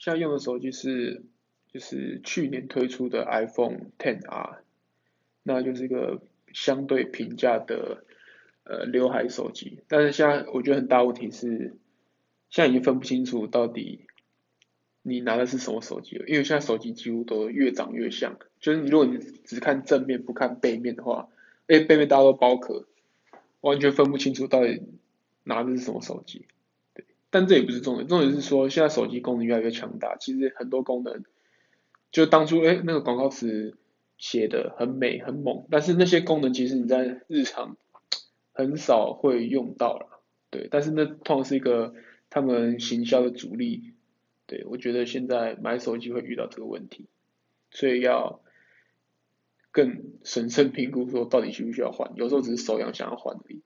现在用的手机是就是去年推出的 iPhone XR，那就是一个相对平价的呃刘海手机。但是现在我觉得很大问题是，现在已经分不清楚到底你拿的是什么手机了，因为现在手机几乎都越长越像。就是如果你只看正面不看背面的话，诶，背面大家都包壳，完全分不清楚到底拿的是什么手机。但这也不是重点，重点是说现在手机功能越来越强大，其实很多功能，就当初哎那个广告词写的很美很猛，但是那些功能其实你在日常很少会用到了，对，但是那通常是一个他们行销的主力，对，我觉得现在买手机会遇到这个问题，所以要更审慎评估说到底需不需要换，有时候只是手痒想要换而已。